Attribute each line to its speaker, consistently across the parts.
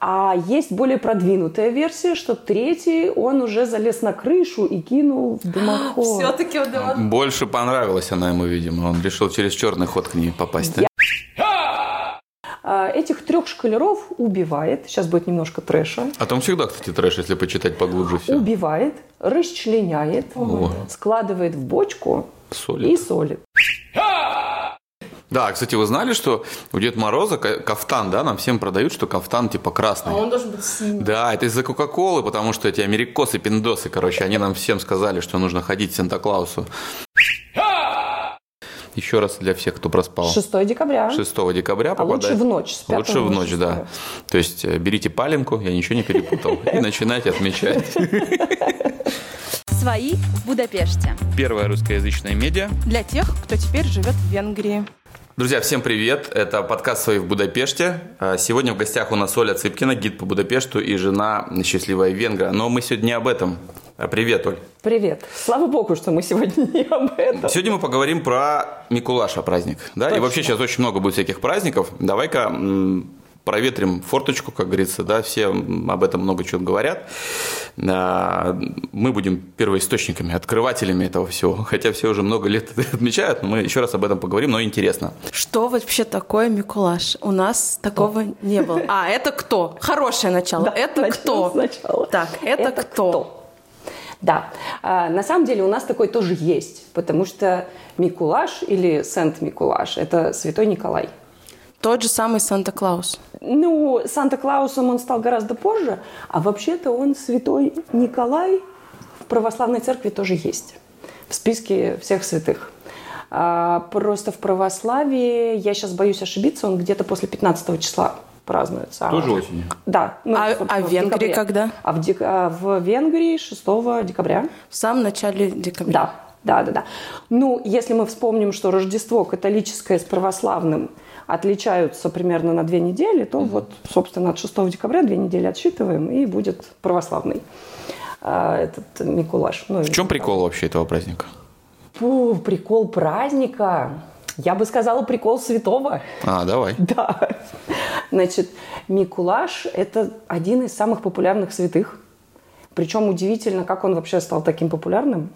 Speaker 1: А есть более продвинутая версия, что третий, он уже залез на крышу и кинул в дымоход.
Speaker 2: Все-таки он дымоход.
Speaker 3: Больше понравилась она ему, видимо. Он решил через черный ход к ней попасть. да?
Speaker 1: А, Этих трех шкалеров убивает, сейчас будет немножко трэша,
Speaker 3: А там всегда, кстати, трэш, если почитать поглубже все.
Speaker 1: убивает, расчленяет, складывает в бочку
Speaker 3: Солит.
Speaker 1: и солит.
Speaker 3: Да, кстати, вы знали, что у Деда Мороза ка- кафтан, да, нам всем продают, что кафтан типа красный.
Speaker 2: А он должен быть синий.
Speaker 3: Да, это из-за Кока-Колы, потому что эти америкосы, пиндосы, короче, они нам всем сказали, что нужно ходить к Санта-Клаусу. Еще раз для всех, кто проспал.
Speaker 1: 6 декабря.
Speaker 3: 6 декабря
Speaker 1: А лучше
Speaker 3: попадает.
Speaker 1: в ночь, с 5
Speaker 3: Лучше в ночь,
Speaker 1: 6.
Speaker 3: да. То есть э, берите паленку, я ничего не перепутал, и начинайте отмечать.
Speaker 4: Свои в Будапеште.
Speaker 3: Первое русскоязычное медиа.
Speaker 2: Для тех, кто теперь живет в Венгрии.
Speaker 3: Друзья, всем привет! Это подкаст «Свои в Будапеште». А, Сегодня в гостях у нас Оля Цыпкина, гид по Будапешту и жена счастливая венгра. Но мы сегодня не об этом. А, Привет, Оль.
Speaker 1: Привет. Слава богу, что мы сегодня не об этом.
Speaker 3: Сегодня мы поговорим про Микулаша праздник. Да? И
Speaker 1: Точно.
Speaker 3: вообще сейчас очень много будет всяких праздников. Давай-ка проветрим форточку, как говорится. Да? Все об этом много чего говорят. А, Мы будем первоисточниками, открывателями этого всего. Хотя все уже много лет это отмечают, но мы еще раз об этом поговорим, но интересно.
Speaker 2: Что вообще такое Микулаш? У нас такого не было. А, это кто? Хорошее начало.
Speaker 1: Да,
Speaker 2: это кто?
Speaker 1: сначала.
Speaker 2: Так, это, кто?
Speaker 1: Да, А, на самом деле у нас такой тоже есть, потому что Микулаш или Сент-Микулаш – это святой Николай.
Speaker 2: Тот же самый Санта-Клаус.
Speaker 1: Ну, Санта-Клаусом он стал гораздо позже, а вообще-то он святой Николай в православной церкви тоже есть, в списке всех святых. А, просто в православии, я сейчас боюсь ошибиться, он где-то после 15 числа празднуется. А
Speaker 3: Тоже осенью.
Speaker 1: Да. ну,
Speaker 2: А- а в Венгрии
Speaker 1: декабре.
Speaker 2: когда?
Speaker 1: А в, дек- а в Венгрии 6 декабря.
Speaker 2: В самом начале декабря.
Speaker 1: Да, да, да, да. Ну, если мы вспомним, что Рождество католическое с православным отличаются примерно на две недели, то вот, собственно, от 6 декабря две недели отсчитываем, и будет православный а, этот Микулаш. Ну,
Speaker 3: В чем прикол вообще этого праздника?
Speaker 1: Фу, прикол праздника. Я бы сказала, прикол святого.
Speaker 3: А, давай.
Speaker 1: Да. Значит, Микулаш – это один из самых популярных святых. Причем удивительно, как он вообще стал таким популярным.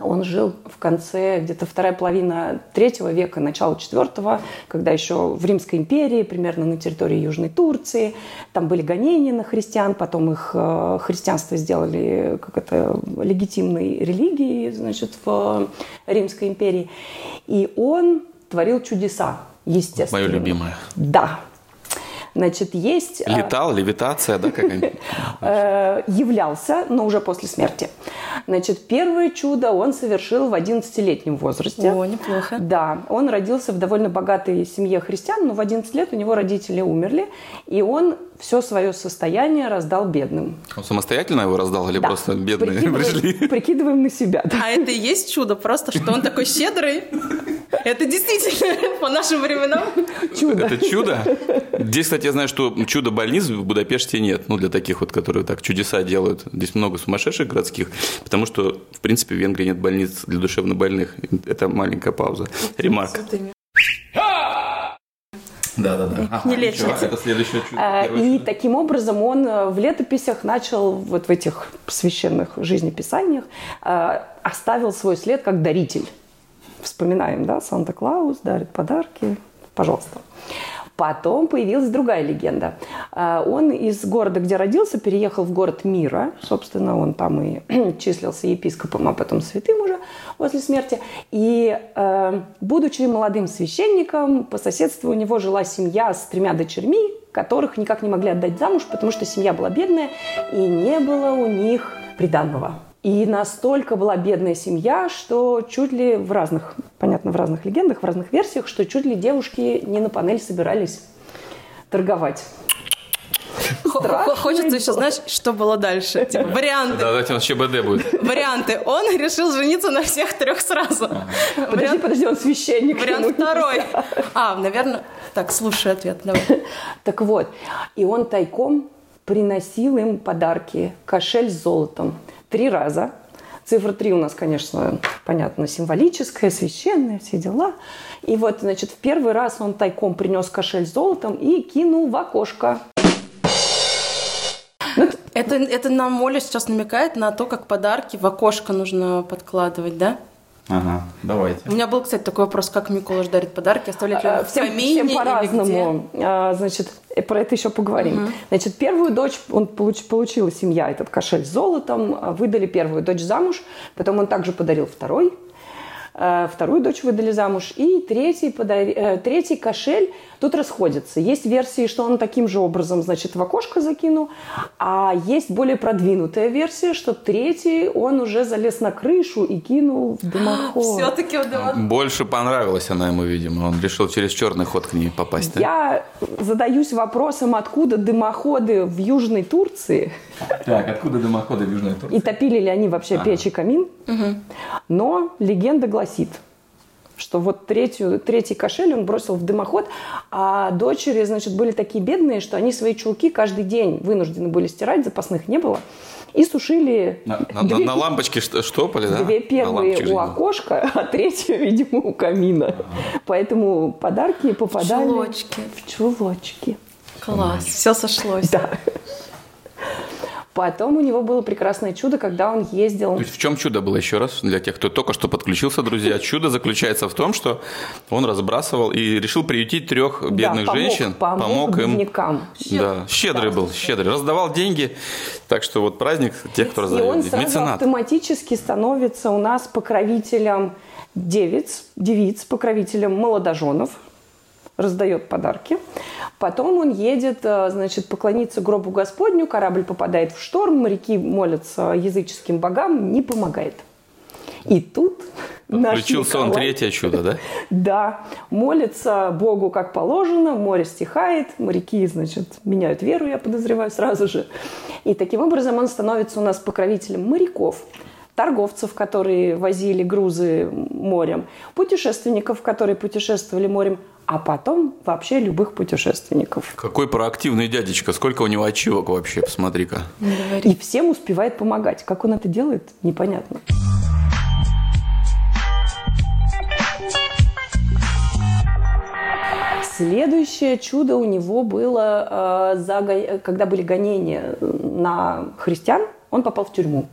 Speaker 1: Он жил в конце, где-то вторая половина третьего века, начало четвертого, когда еще в Римской империи, примерно на территории Южной Турции, там были гонения на христиан, потом их э, христианство сделали как это легитимной религией, значит, в Римской империи. И он творил чудеса, естественно.
Speaker 3: Мое любимое.
Speaker 1: Да. Значит, есть... э,
Speaker 3: Летал, левитация, да, как-нибудь?
Speaker 1: э, являлся, но уже после смерти. Значит, первое чудо он совершил в 11-летнем возрасте.
Speaker 2: О, неплохо.
Speaker 1: Да, он родился в довольно богатой семье христиан, но в 11 лет у него родители умерли, и он все свое состояние раздал бедным.
Speaker 3: Он самостоятельно его раздал или
Speaker 1: Да.
Speaker 3: просто бедные
Speaker 1: Прикидываем-
Speaker 3: пришли?
Speaker 1: Прикидываем на себя. да.
Speaker 2: А это и есть чудо, просто что он такой щедрый. Это действительно по нашим временам.
Speaker 1: Чудо.
Speaker 3: Это чудо? Здесь, кстати, я знаю, что чудо-больниц в Будапеште нет. Ну, для таких вот, которые так чудеса делают. Здесь много сумасшедших городских, потому что, в принципе, в Венгрии нет больниц для душевнобольных. Это маленькая пауза. Ремарк. Да-да-да.
Speaker 2: Не лечится.
Speaker 3: Это следующее чудо.
Speaker 1: А, И
Speaker 3: чудо.
Speaker 1: таким образом он э, в летописях начал, вот в этих священных жизнеписаниях, э, оставил свой след как даритель. Вспоминаем, да, Санта-Клаус дарит подарки, пожалуйста. Потом появилась другая легенда. А, Он из города, где родился, переехал в город Мира. Собственно, он там и числился епископом, а потом святым уже после смерти. И, э, будучи молодым священником, по соседству у него жила семья с тремя дочерьми, которых никак не могли отдать замуж, потому что семья была бедная, и не было у них приданного. И настолько была бедная семья, что чуть ли в разных, понятно, в разных легендах, в разных версиях, что чуть ли девушки не на панель собирались торговать. Страшный
Speaker 2: Хочется еще, знаешь, что было дальше. Типа, варианты.
Speaker 3: Да, давайте у нас ЧБД будет.
Speaker 2: Варианты. Он решил жениться на всех трех сразу.
Speaker 1: Подожди,
Speaker 2: Вариант,
Speaker 1: подожди, он священник.
Speaker 2: вариант второй. А, наверное... Так, слушай ответ. Давай.
Speaker 1: Так вот, и он тайком приносил им подарки, кошель с золотом. Три раза. Цифра три у нас, конечно, понятно, символическая, священная, все дела. И вот, значит, в первый раз он тайком принес кошель с золотом и кинул в окошко.
Speaker 2: Это, это нам Оля сейчас намекает на то, как подарки в окошко нужно подкладывать, да?
Speaker 3: Ага, давайте.
Speaker 2: У меня был, кстати, такой вопрос, как Миколаш дарит подарки, оставлять ли
Speaker 1: А,
Speaker 2: в
Speaker 1: Всем,
Speaker 2: камине
Speaker 1: всем по-разному. А, Значит, э, про это еще поговорим. Значит, первую дочь он получ- получила семья этот кошель с золотом, а, выдали первую дочь замуж, потом он также подарил второй. А, Вторую дочь выдали замуж. И третий, подари- э, третий кошель тут расходятся. Есть версии, что он таким же образом, значит, в окошко закинул. А есть более продвинутая версия, что третий он уже залез на крышу и кинул в дымоход.
Speaker 2: Все-таки удалось.
Speaker 3: Больше понравилась она ему, видимо. Он решил через черный ход к ней попасть. да?
Speaker 1: Я задаюсь вопросом, откуда дымоходы в Южной Турции
Speaker 3: Так, откуда дымоходы в Южной Турции?
Speaker 1: и топили ли они вообще печь и камин. Но легенда гласит, что вот третью, третий кошель он бросил в дымоход, а дочери, значит, были такие бедные, что они свои чулки каждый день вынуждены были стирать, запасных не было, и сушили
Speaker 3: На,
Speaker 1: две,
Speaker 3: на- на лампочке шт- штопали, да?
Speaker 1: две первые у окошка, а третью, видимо, у камина. Поэтому подарки попадали
Speaker 2: чулочки.
Speaker 1: в чулочки.
Speaker 2: Класс, все сошлось.
Speaker 1: Да. Потом у него было прекрасное чудо, когда он ездил...
Speaker 3: То есть в чем чудо было еще раз для тех, кто только что подключился, друзья? Чудо заключается в том, что он разбрасывал и решил приютить трех бедных
Speaker 1: Да, помог-
Speaker 3: женщин,
Speaker 1: помог
Speaker 3: им.
Speaker 1: беднякам.
Speaker 3: Да, щедрый был, щедрый, раздавал деньги. Так что вот праздник тех, кто
Speaker 1: И
Speaker 3: раздает.
Speaker 1: он сразу
Speaker 3: Меценат.
Speaker 1: автоматически становится у нас покровителем девиц, девиц, покровителем молодоженов, раздает подарки. Потом он едет, э, значит, поклониться гробу Господню, корабль попадает в шторм, моряки молятся языческим богам, не помогает. И тут наш
Speaker 3: Включился он
Speaker 1: Николай-
Speaker 3: третье чудо, да?
Speaker 1: Да, молится Богу как положено, море стихает, моряки, значит, меняют веру, я подозреваю, сразу же. И таким образом он становится у нас покровителем моряков, торговцев, которые возили грузы морем, путешественников, которые путешествовали морем, а потом вообще любых путешественников.
Speaker 3: Какой проактивный дядечка, сколько у него ачивок вообще, посмотри-ка.
Speaker 1: И всем успевает помогать. Как он это делает, непонятно. Следующее чудо у него было, э, когда были гонения на христиан, он попал в тюрьму.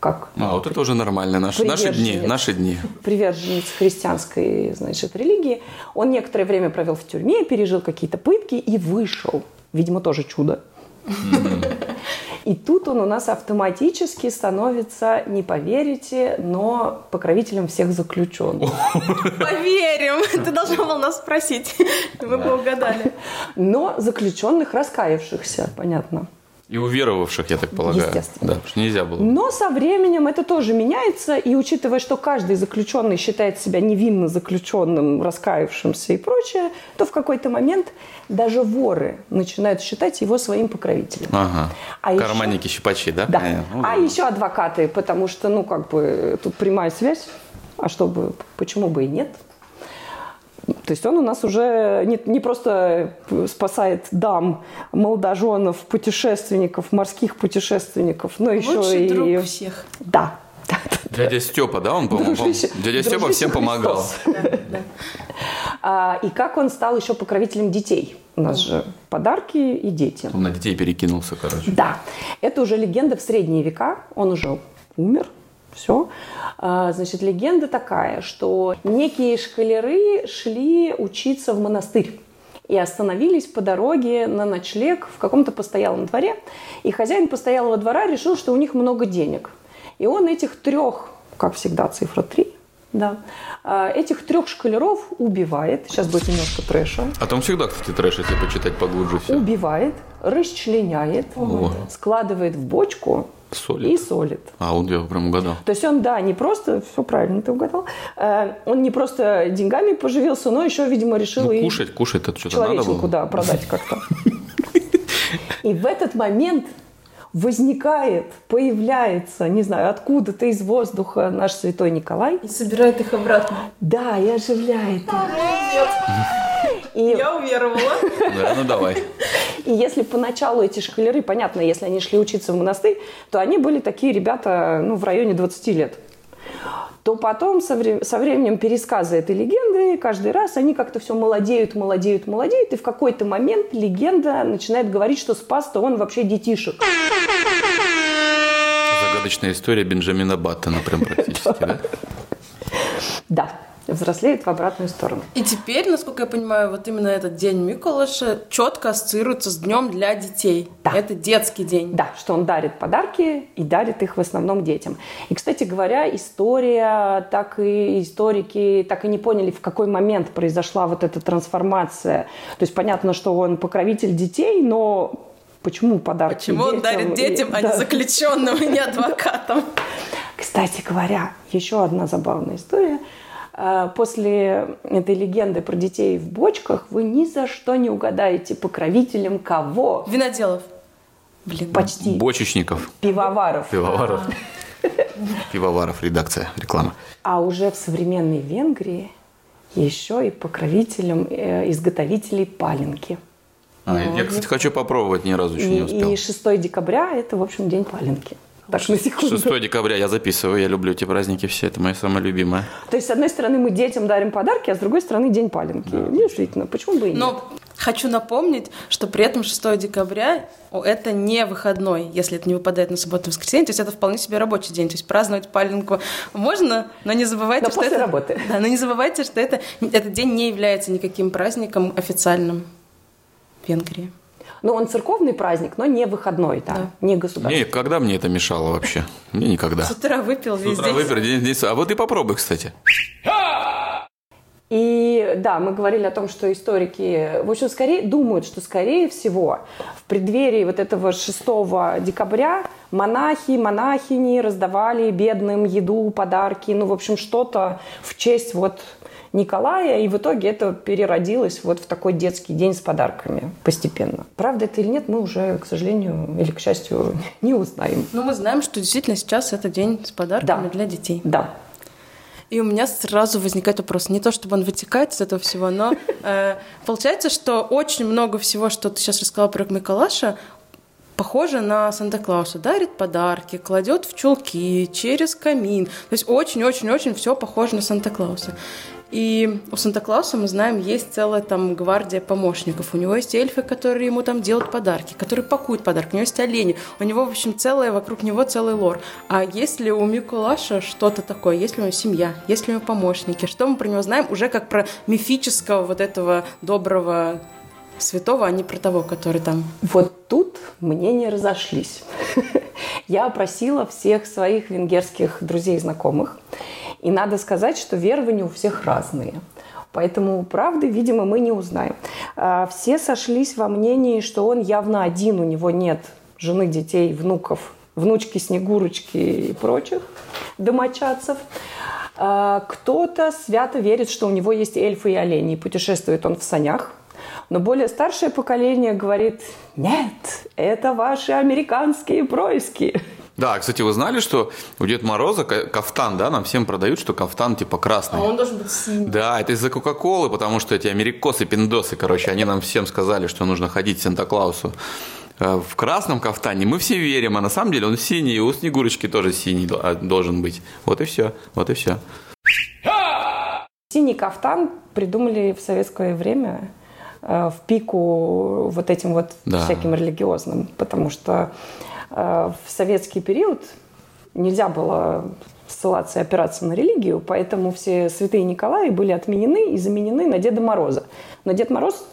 Speaker 1: Как
Speaker 3: А, вот это уже нормально, наши, наши дни,
Speaker 1: Приверженец.
Speaker 3: наши дни.
Speaker 1: приверженец христианской, значит, религии. Он некоторое время провел в тюрьме, пережил какие-то пытки и вышел. Видимо, тоже чудо. И тут он у нас автоматически становится, не поверите, но покровителем всех заключенных.
Speaker 2: Поверим. Ты должна была нас спросить. Мы бы угадали.
Speaker 1: Но заключенных раскаявшихся, понятно.
Speaker 3: И уверовавших, я так полагаю.
Speaker 1: Естественно.
Speaker 3: Да, потому что нельзя было.
Speaker 1: Но со временем это тоже меняется, и учитывая, что каждый заключенный считает себя невинно заключенным, раскаявшимся и прочее, то в какой-то момент даже воры начинают считать его своим покровителем.
Speaker 3: Ага.
Speaker 1: А еще-
Speaker 3: Карманники щипачи, да?
Speaker 1: Да.
Speaker 3: Понятно. Ну,
Speaker 1: а
Speaker 3: да.
Speaker 1: еще адвокаты, потому что, ну, как бы, тут прямая связь. А чтобы, почему бы и нет? То есть он у нас уже не, не просто спасает дам, молодоженов, путешественников, морских путешественников, но еще
Speaker 2: Лучший
Speaker 1: и...
Speaker 2: друг всех.
Speaker 1: Да.
Speaker 3: Дядя Степа, да, он, по-моему,
Speaker 1: Дружище-
Speaker 3: Дядя Степа
Speaker 1: дружище
Speaker 3: всем помогал.
Speaker 1: А, и как он стал еще покровителем детей? У нас же подарки и дети.
Speaker 3: Он на детей перекинулся, короче.
Speaker 1: Да, это уже легенда в средние века, он уже умер, все. Значит, легенда такая, что некие шкалеры шли учиться в монастырь и остановились по дороге на ночлег в каком-то постоялом дворе. И хозяин постоялого двора решил, что у них много денег. И он этих трех, как всегда, цифра три, да, а, этих трех шкалеров убивает. Сейчас будет немножко трэша.
Speaker 3: А там всегда, кстати, трэш, если почитать поглубже все.
Speaker 1: Убивает, расчленяет,
Speaker 3: О.
Speaker 1: складывает в бочку
Speaker 3: Солит.
Speaker 1: и солит.
Speaker 3: А, он я прям угадал.
Speaker 1: То есть он, да, не просто, все правильно ты угадал, э, он не просто деньгами поживился, но еще, видимо, решил
Speaker 3: Ну,
Speaker 1: и
Speaker 3: кушать, кушать это что-то надо было.
Speaker 1: да, продать как-то. И в этот момент возникает, появляется, не знаю, откуда-то из воздуха наш святой Николай.
Speaker 2: И собирает их обратно.
Speaker 1: Да, и оживляет их. И
Speaker 2: Я уверовала.
Speaker 3: Да, ну давай.
Speaker 1: И если поначалу эти шкалеры, понятно, если они шли учиться в монастырь, то они были такие ребята ну, в районе 20 лет. то потом со, вре- со временем пересказа этой легенды каждый раз они как-то все молодеют, молодеют, молодеют, и в какой-то момент легенда начинает говорить, что спас-то он вообще детишек.
Speaker 3: Загадочная история Бенджамина Баттона прям практически, да?
Speaker 1: Да, взрослеет в обратную сторону.
Speaker 2: И теперь, насколько я понимаю, вот именно этот день Миколаша четко ассоциируется с днем для детей.
Speaker 1: Да.
Speaker 2: Это детский день.
Speaker 1: Да, что он дарит подарки и дарит их в основном детям. И, кстати говоря, история, так и историки так и не поняли, в какой момент произошла вот эта трансформация. То есть понятно, что он покровитель детей, но почему подарки
Speaker 2: Почему он дарит
Speaker 1: и-
Speaker 2: детям, а не
Speaker 1: да.
Speaker 2: заключенным и не адвокатам?
Speaker 1: Кстати говоря, еще одна забавная история. А, После этой легенды про детей в бочках вы ни за что не угадаете покровителем кого?
Speaker 2: Виноделов. Блин.
Speaker 1: Почти.
Speaker 3: Бочечников,
Speaker 1: Пивоваров.
Speaker 3: пивоваров. Пивоваров, редакция, реклама.
Speaker 1: А уже в современной Венгрии еще и покровителем э, изготовителей паленки.
Speaker 3: А, я, кстати, хочу попробовать, ни разу еще не успел.
Speaker 1: и 6 декабря – это, в общем, день паленки. Так, на секунду.
Speaker 3: 6 декабря я записываю, я люблю эти праздники все, это моя самая любимая.
Speaker 1: То есть, с одной стороны, мы детям дарим подарки, а с другой стороны, день паленки. Действительно, почему бы и нет?
Speaker 2: Но хочу напомнить, что при этом 6 декабря это не выходной, если это не выпадает на субботу и воскресенье, то есть это вполне себе рабочий день. То есть праздновать паленку можно, но не забывайте,
Speaker 1: Но
Speaker 2: что
Speaker 1: после
Speaker 2: это...
Speaker 1: работы.
Speaker 2: Да, но не забывайте, что это, этот день не является никаким праздником официальным в Венгрии.
Speaker 1: Ну, он церковный праздник, но не выходной, да,
Speaker 2: Да.
Speaker 1: не государственный.
Speaker 3: Мне когда мне это мешало вообще? Мне никогда.
Speaker 2: С утра выпил
Speaker 3: С
Speaker 2: весь
Speaker 3: утра
Speaker 2: день.
Speaker 3: выпер, день- день- А вот и попробуй, кстати.
Speaker 1: И да, мы говорили о том, что историки, в общем, скорее думают, что скорее всего в преддверии вот этого 6 декабря монахи, монахини раздавали бедным еду, подарки, ну, в общем, что-то в честь вот Николая, и в итоге это переродилось вот в такой детский день с подарками постепенно. Правда это или нет, мы уже, к сожалению или к счастью, не узнаем.
Speaker 2: Ну, мы знаем, что действительно сейчас это день с подарками
Speaker 1: Да.
Speaker 2: для детей.
Speaker 1: Да,
Speaker 2: И у меня сразу возникает вопрос, не то чтобы он вытекает из этого всего, но э, получается, что очень много всего, что ты сейчас рассказала про Миколаша, похоже на Санта-Клауса. Дарит подарки, кладет в чулки, через камин. То есть очень-очень-очень все похоже на Санта-Клауса. И у Санта-Клауса, мы знаем, есть целая там гвардия помощников. У него есть эльфы, которые ему там делают подарки, которые пакуют подарки. У него есть олени. У него, в общем, целое, вокруг него целый лор. А есть ли у Миколаша что-то такое? Есть ли у него семья? Есть ли у него помощники? Что мы про него знаем? Уже как про мифического вот этого доброго святого, а не про того, который там...
Speaker 1: Вот тут мнения разошлись. Я опросила всех своих венгерских друзей и знакомых. И надо сказать, что верования у всех разные. Поэтому правды, видимо, мы не узнаем. А, Все сошлись во мнении, что он явно один, у него нет жены, детей, внуков, внучки, снегурочки и прочих домочадцев. А, Кто-то свято верит, что у него есть эльфы и олени, и путешествует он в санях. Но более старшее поколение говорит, нет, это ваши американские происки.
Speaker 3: Да, кстати, вы знали, что у Деда Мороза ка- кафтан, да, нам всем продают, что кафтан типа красный.
Speaker 2: А он должен быть синий.
Speaker 3: Да, это из-за Кока-Колы, потому что эти америкосы, пиндосы, короче, они нам всем сказали, что нужно ходить Санта-Клаусу э, в красном кафтане. Мы все верим, а на самом деле он синий, и у Снегурочки тоже синий а, должен быть. Вот и все, вот и все.
Speaker 1: Синий кафтан придумали в советское время э, в пику вот этим вот
Speaker 3: Да.
Speaker 1: всяким религиозным, потому что в советский период нельзя было ссылаться и опираться на религию, поэтому все святые Николаи были отменены и заменены на Деда Мороза. Но Дед Мороз,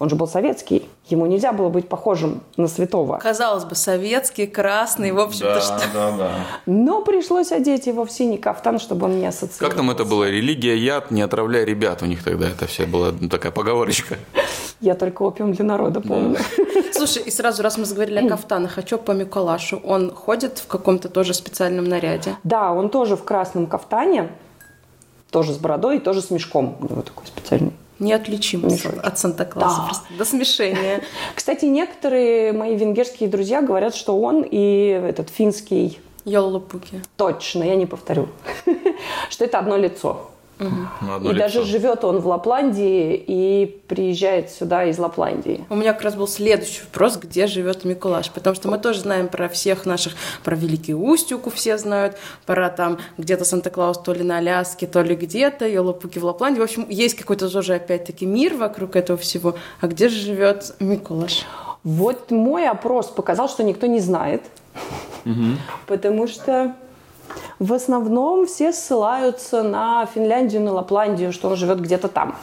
Speaker 1: он же был советский, ему нельзя было быть похожим на святого.
Speaker 2: Казалось бы, советский, красный, в общем-то, что...
Speaker 3: да, да.
Speaker 1: Но пришлось одеть его в синий кафтан, чтобы он не ассоциировался.
Speaker 3: Как там это было? Религия, яд, не отравляй ребят. У них тогда это все была ну, такая поговорочка.
Speaker 1: Я только опиум для народа помню.
Speaker 2: Слушай, и сразу, раз мы заговорили о кафтанах, а что по Миколашу? Он ходит в каком-то тоже специальном наряде?
Speaker 1: Да, он тоже в красном кафтане, тоже с бородой и тоже с мешком. У него такой специальный.
Speaker 2: Неотличим
Speaker 1: Мешочек.
Speaker 2: от Санта-Клауса.
Speaker 1: Да.
Speaker 2: До смешения.
Speaker 1: Кстати, некоторые мои венгерские друзья говорят, что он и этот финский
Speaker 2: Йоллопуки.
Speaker 1: точно, я не повторю, что это одно лицо.
Speaker 3: Одно
Speaker 1: И даже живет он в Лапландии и приезжает сюда из Лапландии.
Speaker 2: У меня как раз был следующий вопрос, где живет Миколаш, потому что мы тоже знаем про всех наших, про Великий Устюг все знают, про там где-то Санта-Клаус то ли на Аляске, то ли где-то, Йолопуки в Лапландии. В общем, есть какой-то тоже опять-таки мир вокруг этого всего. А где же живет Миколаш?
Speaker 1: Вот мой опрос показал, что никто не знает, потому что в основном все ссылаются на Финляндию, на Лапландию, что он живет где-то там.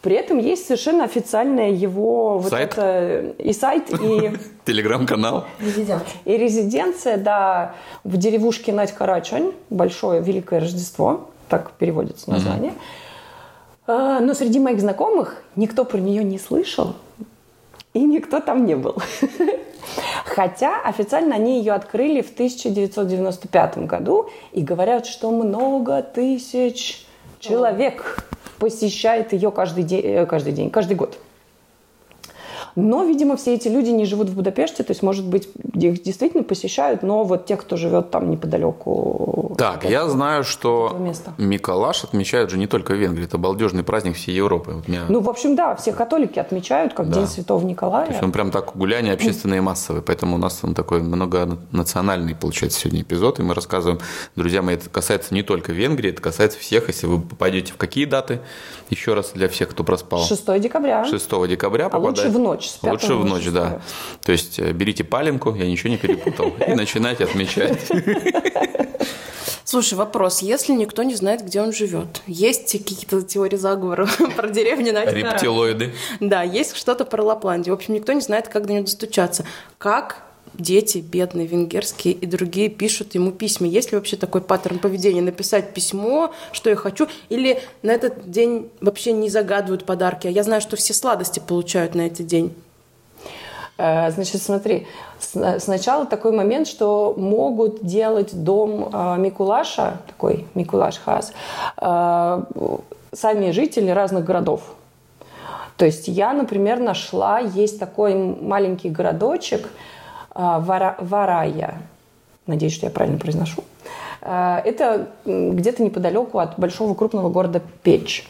Speaker 1: При этом есть совершенно официальное его вот
Speaker 3: Сайт?
Speaker 1: это и сайт, и,
Speaker 3: Телеграм-канал.
Speaker 1: и резиденция, да, в деревушке Надь-Карачань, большое Великое Рождество, так переводится название. А, Но среди моих знакомых никто про нее не слышал, и никто там не был. Хотя официально они ее открыли в 1995 году и говорят, что много тысяч человек посещает ее каждый день, э, каждый день, каждый год. Но, видимо, все эти люди не живут в Будапеште, то есть, может быть, их действительно посещают, но вот те, кто живет там неподалеку.
Speaker 3: Так, я знаю, что
Speaker 1: этого.
Speaker 3: Миколаш отмечают же не только в Венгрии. Это балдежный праздник всей Европы. Вот меня-
Speaker 1: Ну, в общем, да, все католики отмечают как
Speaker 3: Да.
Speaker 1: День Святого Николая.
Speaker 3: То есть он прям так гуляние общественное и массовое. Поэтому у нас он такой многонациональный, получается, сегодня эпизод. И мы рассказываем, друзья мои, это касается не только Венгрии, это касается всех. Если вы попадете в какие даты, еще раз для всех, кто проспал.
Speaker 1: 6 декабря.
Speaker 3: 6 декабря
Speaker 1: А лучше
Speaker 3: попадает.
Speaker 1: в ночь, с 5
Speaker 3: Лучше в ночь,
Speaker 1: 6.
Speaker 3: да. То есть э, берите паленку, я ничего не перепутал, и начинайте отмечать.
Speaker 2: Слушай, вопрос. Если никто не знает, где он живет, есть какие-то теории заговора про деревню на
Speaker 3: Рептилоиды.
Speaker 2: Да, есть что-то про Лапландию. В общем, никто не знает, как до него достучаться. Как дети, бедные, венгерские и другие, пишут ему письма. Есть ли вообще такой паттерн поведения? Написать письмо, что я хочу, или на этот день вообще не загадывают подарки? А я знаю, что все сладости получают на этот день.
Speaker 1: Э, Значит, смотри, с- сначала такой момент, что могут делать дом э, Микулаша, такой Микулаш Хас, э, сами жители разных городов. То есть я, например, нашла, есть такой маленький городочек э, Вара- Варая. Надеюсь, что я правильно произношу. Э, Это где-то неподалеку от большого крупного города Печь.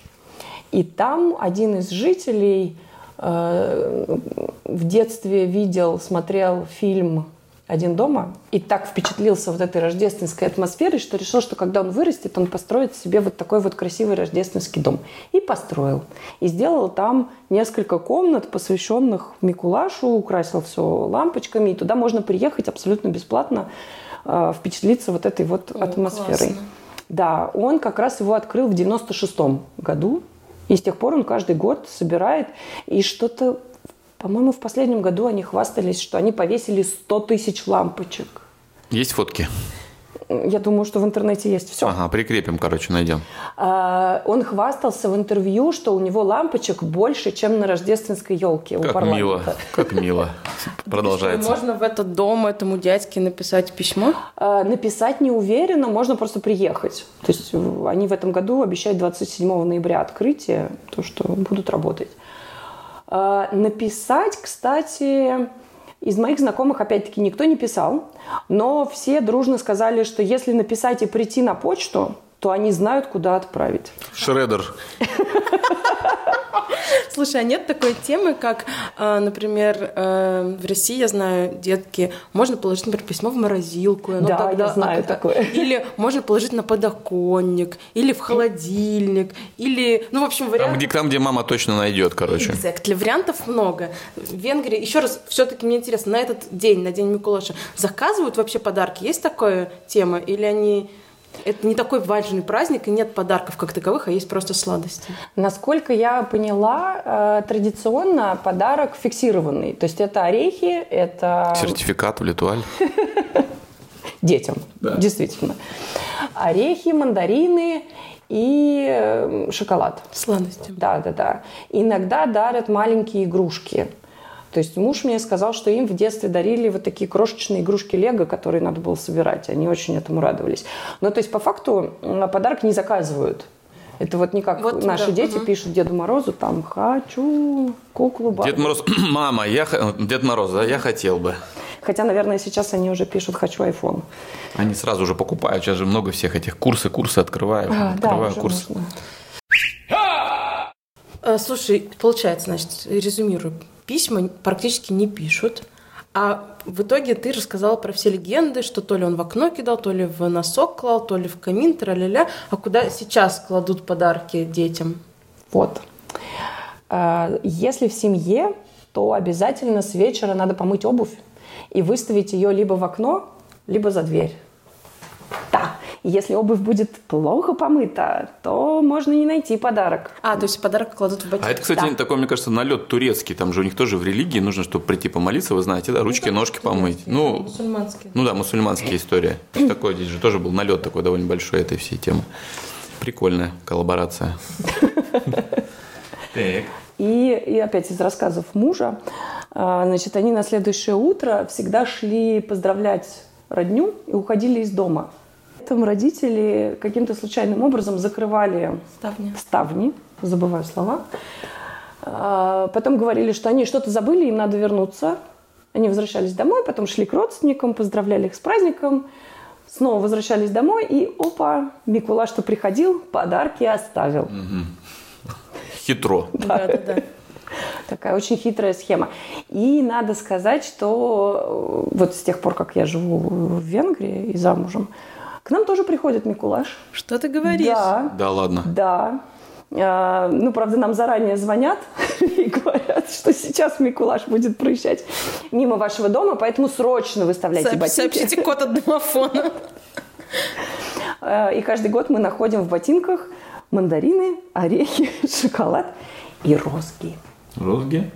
Speaker 1: И там один из жителей э, в детстве видел, смотрел фильм «Один дома» и так впечатлился вот этой рождественской атмосферой, что решил, что когда он вырастет, он построит себе вот такой вот красивый рождественский дом. И построил. И сделал там несколько комнат, посвященных Микулашу, украсил все лампочками, и туда можно приехать абсолютно бесплатно, э, впечатлиться вот этой вот атмосферой.
Speaker 2: классно.
Speaker 1: Да, он как раз его открыл в 96-м году. И с тех пор он каждый год собирает. И что-то, по-моему, в последнем году они хвастались, что они повесили 100 тысяч лампочек.
Speaker 3: Есть фотки?
Speaker 1: Я думаю, что в интернете есть все.
Speaker 3: Ага, прикрепим, короче, найдем.
Speaker 1: Он хвастался в интервью, что у него лампочек больше, чем на рождественской елке у
Speaker 3: Как
Speaker 1: парламента.
Speaker 3: мило, как мило. Продолжается.
Speaker 2: Можно в этот дом этому дядьке написать письмо?
Speaker 1: А, Написать не уверенно, можно просто приехать. То есть они в этом году обещают 27 ноября открытие, то, что будут работать. А, Написать, кстати, из моих знакомых, опять-таки, никто не писал, но все дружно сказали, что если написать и прийти на почту, то они знают, куда отправить.
Speaker 3: Шредер.
Speaker 2: Слушай, а нет такой темы, как, э, например, э, в России, я знаю, детки, можно положить, например, письмо в морозилку. оно
Speaker 1: Да,
Speaker 2: тогда-
Speaker 1: я знаю
Speaker 2: а,
Speaker 1: такое.
Speaker 2: Или можно положить на подоконник, или в холодильник, или, ну, в общем,
Speaker 3: Там
Speaker 2: вариантов...
Speaker 3: где, там, где мама точно найдет, короче.
Speaker 2: Exactly. Вариантов много. В Венгрии, еще раз, все-таки мне интересно, на этот день, на день Микулаша, заказывают вообще подарки? Есть такая тема? Или они... Это не такой важный праздник, и нет подарков как таковых, а есть просто сладости.
Speaker 1: Насколько я поняла, э, традиционно подарок фиксированный. То есть это орехи, это
Speaker 3: Сертификат в Литуаль.
Speaker 1: детям, действительно. Орехи, мандарины и э, шоколад.
Speaker 2: Сладости.
Speaker 1: Да, да, да. Иногда дарят маленькие игрушки. То есть муж мне сказал, что им в детстве дарили вот такие крошечные игрушки Лего, которые надо было собирать. Они очень этому радовались. Ну, то есть по факту подарок не заказывают. Это вот не как
Speaker 2: Вот,
Speaker 1: наши
Speaker 2: да,
Speaker 1: дети
Speaker 2: мгм.
Speaker 1: пишут Деду Морозу, там, хочу куклу Барби.
Speaker 3: Дед Мороз, мама, я х- Дед Мороз, да, я хотел бы.
Speaker 1: Хотя, наверное, сейчас они уже пишут «хочу iPhone».
Speaker 3: Они сразу же покупают. Сейчас же много всех этих курсы, курсы открываю.
Speaker 1: А, да,
Speaker 3: открываю
Speaker 1: уже
Speaker 3: курсы.
Speaker 1: можно.
Speaker 2: Э, Слушай, получается, значит, резюмирую. Письма практически не пишут. А в итоге ты рассказала про все легенды, что то ли он в окно кидал, то ли в носок клал, то ли в камин, тра-ля-ля. А куда сейчас кладут подарки детям?
Speaker 1: Вот. А, Если в семье, то обязательно с вечера надо помыть обувь и выставить ее либо в окно, либо за дверь. Да. Если обувь будет плохо помыта, то можно не найти подарок.
Speaker 2: А, то есть подарок кладут в
Speaker 3: А
Speaker 2: ботинок.
Speaker 3: это, кстати,
Speaker 1: Да.
Speaker 3: такой, мне кажется, налет турецкий. Там же у них тоже в религии нужно, чтобы прийти помолиться, вы знаете, да, ручки, ножки помыть. Ну,
Speaker 2: Мусульманские.
Speaker 3: ну да, мусульманские есть Такой здесь же тоже был налет такой довольно большой этой всей темы. Прикольная коллаборация. Так.
Speaker 1: И, и опять из рассказов мужа, а, значит, они на следующее утро всегда шли поздравлять родню и уходили из дома. Там родители каким-то случайным образом закрывали
Speaker 2: Ставня.
Speaker 1: ставни, забываю слова. А, Потом говорили, что они что-то забыли, им надо вернуться. Они возвращались домой, потом шли к родственникам, поздравляли их с праздником, снова возвращались домой, и опа, Микула, что приходил, подарки оставил.
Speaker 3: Хитро.
Speaker 2: Да, да, да.
Speaker 1: Такая очень хитрая схема. И надо сказать, что э, вот с тех пор, как я живу в Венгрии и замужем, к нам тоже приходит Микулаш.
Speaker 2: Что ты говоришь?
Speaker 1: Да,
Speaker 3: Да ладно.
Speaker 1: да. А, Ну, правда, нам заранее звонят и говорят, что сейчас Микулаш будет проезжать мимо вашего дома, поэтому срочно выставляйте
Speaker 2: Сооб-
Speaker 1: ботинки.
Speaker 2: Сообщите код от домофона.
Speaker 1: А, И каждый год мы находим в ботинках мандарины, орехи, шоколад и розги.
Speaker 3: Розги?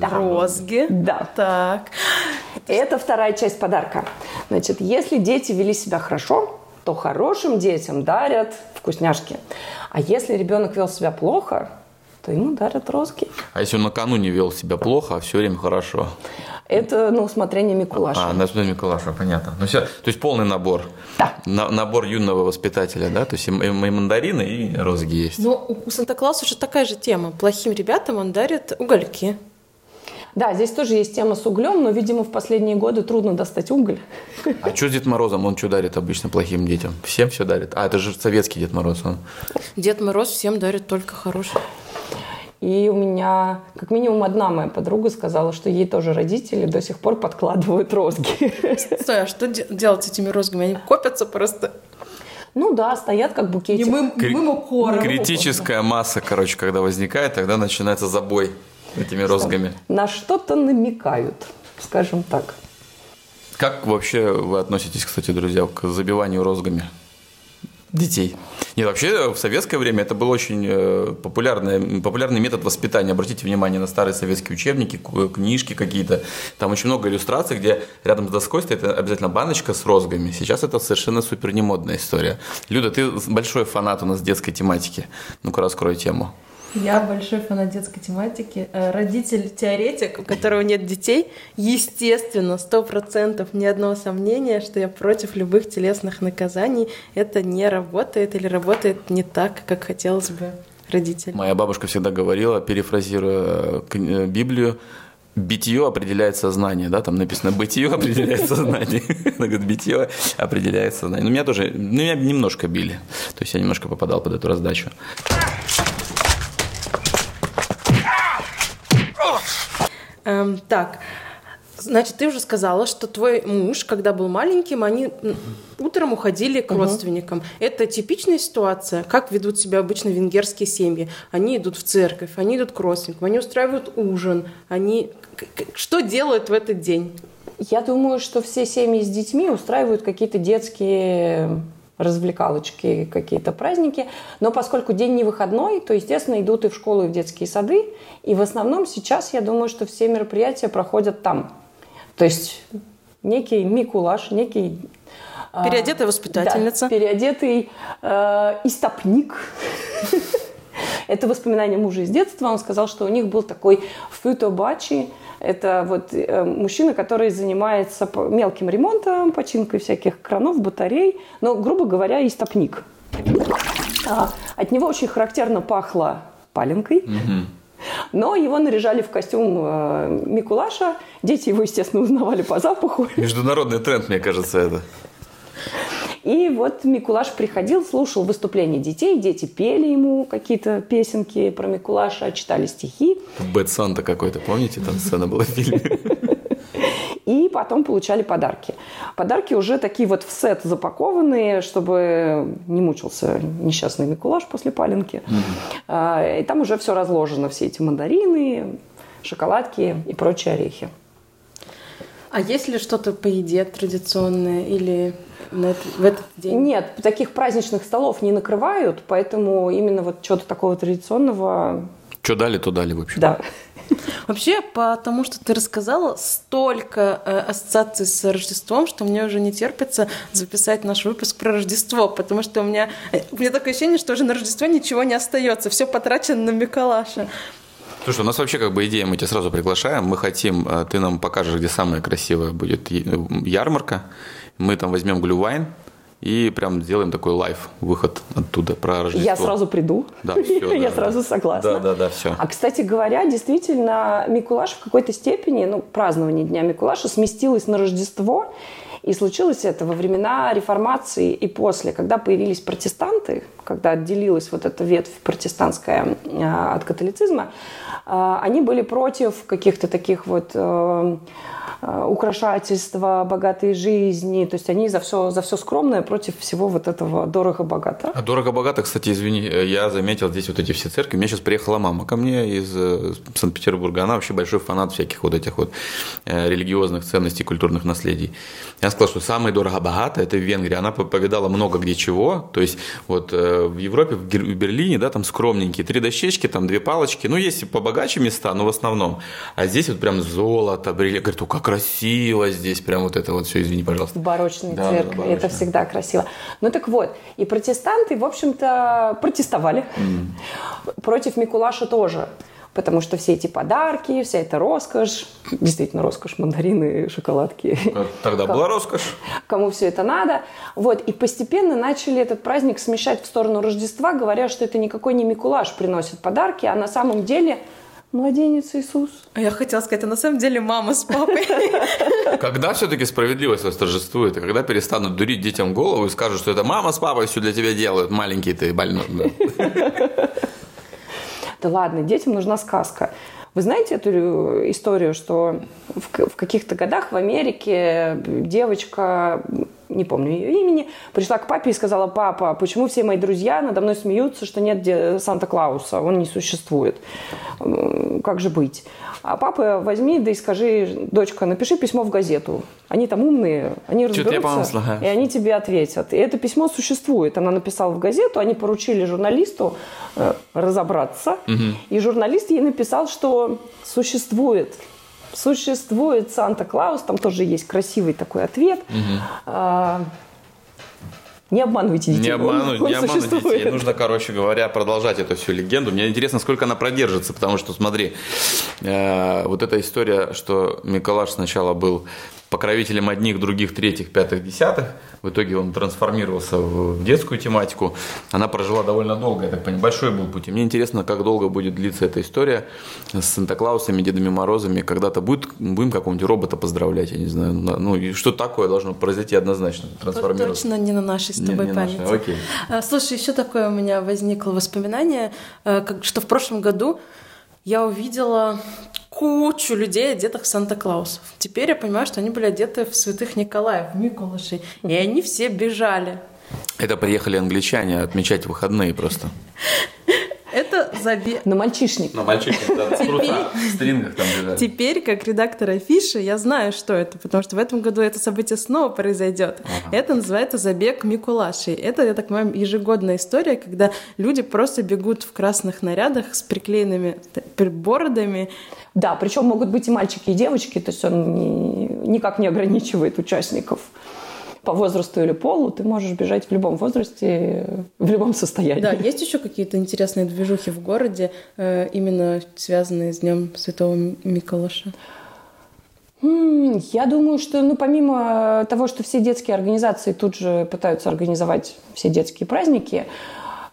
Speaker 2: Розги.
Speaker 1: Да.
Speaker 2: Так.
Speaker 1: Это вторая часть подарка. Значит, если дети вели себя хорошо, то хорошим детям дарят вкусняшки. А если ребенок вел себя плохо, то ему дарят розги.
Speaker 3: А если он накануне вел себя плохо, а все время хорошо?
Speaker 1: Это на усмотрение Микулаша.
Speaker 3: А, на Святой Миколаша, понятно. Ну все, то есть полный набор.
Speaker 1: Да.
Speaker 3: На- набор юного воспитателя, да? То есть и, м- и мандарины, и розги есть.
Speaker 2: Ну, у Санта-Клауса же такая же тема. Плохим ребятам он дарит угольки.
Speaker 1: Да, здесь тоже есть тема с углем, но, видимо, в последние годы трудно достать уголь.
Speaker 3: А что с Дед Морозом? Он что дарит обычно плохим детям? Всем все дарит? А, это же советский Дед Мороз. Он.
Speaker 2: Дед Мороз всем дарит только хорошее.
Speaker 1: И у меня, как минимум, одна моя подруга сказала, что ей тоже родители до сих пор подкладывают розги.
Speaker 2: Стой, а что де- делать с этими розгами? Они копятся просто
Speaker 1: Ну да, стоят как букетик.
Speaker 3: Кри-
Speaker 2: укором.
Speaker 3: Критическая масса, короче, когда возникает, тогда начинается забой этими розгами.
Speaker 1: На что-то намекают, скажем так.
Speaker 3: Как вообще вы относитесь, кстати, друзья, к забиванию розгами детей? Нет, вообще в советское время это был очень э, популярный, популярный метод воспитания. Обратите внимание на старые советские учебники, книжки какие-то. Там очень много иллюстраций, где рядом с доской стоит обязательно баночка с розгами. Сейчас это совершенно супер немодная история. Люда, ты большой фанат у нас детской тематики. Ну-ка, раскрой тему.
Speaker 2: Я большой фанат детской тематики. Э, Родитель-теоретик, у которого нет детей, естественно, сто процентов ни одного сомнения, что я против любых телесных наказаний. Это не работает или работает не так, как хотелось бы родитель.
Speaker 3: Моя бабушка всегда говорила, перефразируя кни- э, Библию, битье определяет сознание, да, там написано бытие определяет сознание. Она говорит, битье определяет сознание. Ну, меня тоже, ну, меня немножко били. То есть я немножко попадал под эту раздачу.
Speaker 2: Эм, так, значит, ты уже сказала, что твой муж, когда был маленьким, они утром уходили к родственникам. Это типичная ситуация, как ведут себя обычно венгерские семьи. Они идут в церковь, они идут к родственникам, они устраивают ужин, они... Что делают в этот день?
Speaker 1: Я думаю, что все семьи с детьми устраивают какие-то детские развлекалочки, какие-то праздники. Но поскольку день не выходной, то, естественно, идут и в школу, и в детские сады. И в основном сейчас, я думаю, что все мероприятия проходят там. То есть некий Микулаш, некий... а,
Speaker 2: Переодетая воспитательница.
Speaker 1: Да, переодетый э, истопник. Это воспоминание мужа из детства. Он сказал, что у них был такой фютобачи. Это вот э, мужчина, который занимается мелким ремонтом, починкой всяких кранов, батарей. Но, грубо говоря, истопник. А, от него очень характерно пахло паленкой. Но его наряжали в костюм э, Микулаша. Дети его, естественно, узнавали по запаху.
Speaker 3: Международный тренд, мне кажется, это.
Speaker 1: И вот Микулаш приходил, слушал выступления детей, дети пели ему какие-то песенки про Микулаша, читали стихи.
Speaker 3: Бэт Санта какой-то, помните, там сцена была в фильме?
Speaker 1: И потом получали подарки. Подарки уже такие вот в сет запакованные, чтобы не мучился несчастный Микулаш после паленки. Mm-hmm. И там уже все разложено, все эти мандарины, шоколадки и прочие орехи.
Speaker 2: А есть ли что-то по еде традиционное или на это, в этот день?
Speaker 1: Нет, таких праздничных столов не накрывают, поэтому именно вот что-то такого традиционного...
Speaker 3: Что дали, то дали, в общем.
Speaker 1: Да.
Speaker 2: Вообще, потому что ты рассказала, столько э, ассоциаций с Рождеством, что мне уже не терпится записать наш выпуск про Рождество, потому что у меня, э, у меня такое ощущение, что уже на Рождество ничего не остается, все потрачено на Миколаша.
Speaker 3: Слушай, у нас вообще как бы идея, мы тебя сразу приглашаем. Мы хотим, э, ты нам покажешь, где самая красивая будет ярмарка. Мы там возьмем Glühwein, и прям сделаем такой live, выход оттуда про Рождество.
Speaker 1: Я сразу приду.
Speaker 3: Да, все.
Speaker 1: Я сразу согласна.
Speaker 3: Да, да, да, все.
Speaker 1: А, кстати говоря, действительно, Микулаш в какой-то степени, ну, празднование Дня Микулаша сместилось на Рождество, и случилось это во времена реформации и после, когда появились протестанты, когда отделилась вот эта ветвь протестантская а, от католицизма, а, они были против каких-то таких вот э, Э, украшательства, богатые жизни. То есть они за все, за все скромное против всего вот этого дорого-богато.
Speaker 3: А дорого-богато, кстати, извини, я заметил здесь вот эти все церкви. У меня сейчас приехала мама ко мне из э, Санкт-Петербурга. Она вообще большой фанат всяких вот этих вот э, религиозных ценностей, культурных наследий. Я сказал, что самое дорого-богато – это в Венгрии. Она повидала много где чего. То есть вот в Европе, в Берлине, да, там скромненькие, три дощечки, там две палочки. Ну, есть и побогаче места, но в основном. А здесь вот прям золото, бриллиант. Говорит, как красиво здесь, прям вот это вот все, извини, пожалуйста.
Speaker 1: Барочные да, церкви, да, это всегда красиво. Ну так вот, и протестанты, в общем-то, протестовали. Mm. Против Микулаша тоже потому что все эти подарки, вся эта роскошь, действительно роскошь, мандарины, шоколадки.
Speaker 3: Тогда была роскошь.
Speaker 1: Кому все это надо. Вот, и постепенно начали этот праздник смещать в сторону Рождества, говоря, что это никакой не Микулаш приносит подарки, а на самом деле младенец Иисус.
Speaker 2: А я хотела сказать, а на самом деле мама с папой.
Speaker 3: Когда все-таки справедливость восторжествует, и когда перестанут дурить детям голову и скажут, что это мама с папой все для тебя делают, маленький ты больной.
Speaker 1: Да ладно, детям нужна сказка. Вы знаете эту историю, что в каких-то годах в Америке девочка не помню ее имени, пришла к папе и сказала, папа, почему все мои друзья надо мной смеются, что нет Санта-Клауса, он не существует. Как же быть? А папа возьми, да и скажи, дочка, напиши письмо в газету. Они там умные, они разберутся, и они тебе ответят. И это письмо существует. Она написала в газету, они поручили журналисту э, разобраться. Угу. И журналист ей написал, что существует существует Санта-Клаус, там тоже есть красивый такой ответ. Угу. А, не обманывайте детей.
Speaker 3: Не, обману, он, он не обманывайте детей. Нужно, короче говоря, продолжать эту всю легенду. Мне интересно, сколько она продержится, потому что, смотри, э, вот эта история, что Миколаш сначала был покровителем одних, других, третьих, пятых, десятых. В итоге он трансформировался в детскую тематику. Она прожила довольно долго, я так понимаю, большой был путь. И мне интересно, как долго будет длиться эта история с Санта-Клаусами, Дедами Морозами. Когда-то будет, будем какого-нибудь робота поздравлять, я не знаю. Ну, и что такое должно произойти однозначно, трансформироваться.
Speaker 2: Точно не на нашей с тобой не, не памяти. Нашей.
Speaker 3: Окей.
Speaker 2: А, слушай, еще такое у меня возникло воспоминание, э, что в прошлом году я увидела кучу людей, одетых в Санта-Клаусов. Теперь я понимаю, что они были одеты в святых Николаев, в Миколашей. И они все бежали.
Speaker 3: Это приехали англичане отмечать выходные просто.
Speaker 2: Это забег.
Speaker 1: На мальчишник.
Speaker 3: На мальчишник, да, в стрингах там бежали.
Speaker 2: Теперь, как редактор афиши, я знаю, что это, потому что в этом году это событие снова произойдет. Ага. Это называется забег Микулашей. Это, я так понимаю, ежегодная история, когда люди просто бегут в красных нарядах с приклеенными бородами.
Speaker 1: Да, причем могут быть и мальчики, и девочки, то есть он не, никак не ограничивает участников по возрасту или полу, ты можешь бежать в любом возрасте, в любом состоянии.
Speaker 2: Да, есть еще какие-то интересные движухи в городе, э, именно связанные с Днем Святого Миколаша?
Speaker 1: Я думаю, что ну, помимо того, что все детские организации тут же пытаются организовать все детские праздники,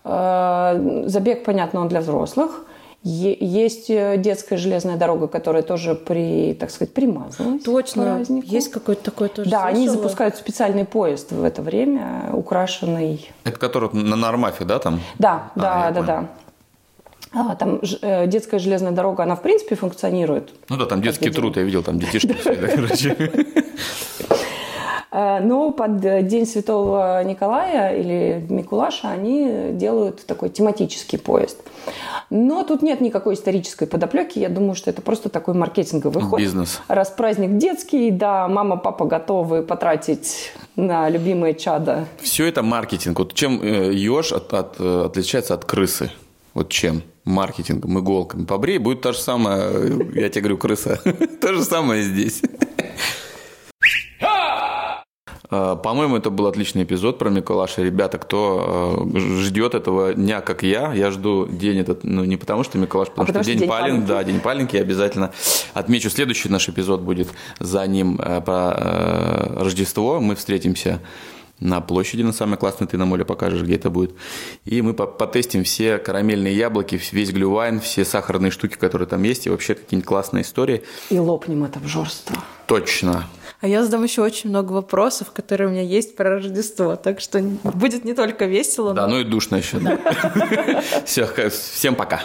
Speaker 1: э, забег, понятно, он для взрослых. Есть э, детская железная дорога, которая тоже при, так сказать, примазалась.
Speaker 2: Точно. Есть какой-то такой тоже.
Speaker 1: Да, слышала. они запускают специальный поезд в это время, украшенный.
Speaker 3: Это который на Нормафе, да, там?
Speaker 1: Да, а, да, да, да. А, там э, детская железная дорога, она в принципе функционирует.
Speaker 3: Ну да, там детский труд, я видел, там детишки все, короче.
Speaker 1: но под День Святого Николая или Микулаша они делают такой тематический поезд. Но тут нет никакой исторической подоплеки. Я думаю, что это просто такой маркетинговый ход.
Speaker 3: Бизнес.
Speaker 1: Раз праздник детский, да, мама, папа готовы потратить на любимое чадо.
Speaker 3: Все это маркетинг. Вот чем э, еж от, от, э, отличается от крысы? Вот чем? Маркетингом, иголками. Побрей, будет то же самое, я тебе говорю, крыса. То же самое здесь. Э, по-моему, это был отличный эпизод про Миколаша. Ребята, кто э, ждет этого дня, как я, я жду день этот, ну, не потому что Миколаш, потому, а потому что, что день, палинг, да, день паленки, я обязательно отмечу. Следующий наш эпизод будет за ним э, про Рождество. Мы встретимся на площади, на самой классной, ты на моле покажешь, где это будет. И мы потестим все карамельные яблоки, весь глювайн, все сахарные штуки, которые там есть, и вообще какие-нибудь классные истории.
Speaker 1: И лопнем это обжорство.
Speaker 3: Точно.
Speaker 2: А я задам еще очень много вопросов, которые у меня есть про Рождество. Так что будет не только весело.
Speaker 3: Да, но... ну и душно еще. Все, всем пока.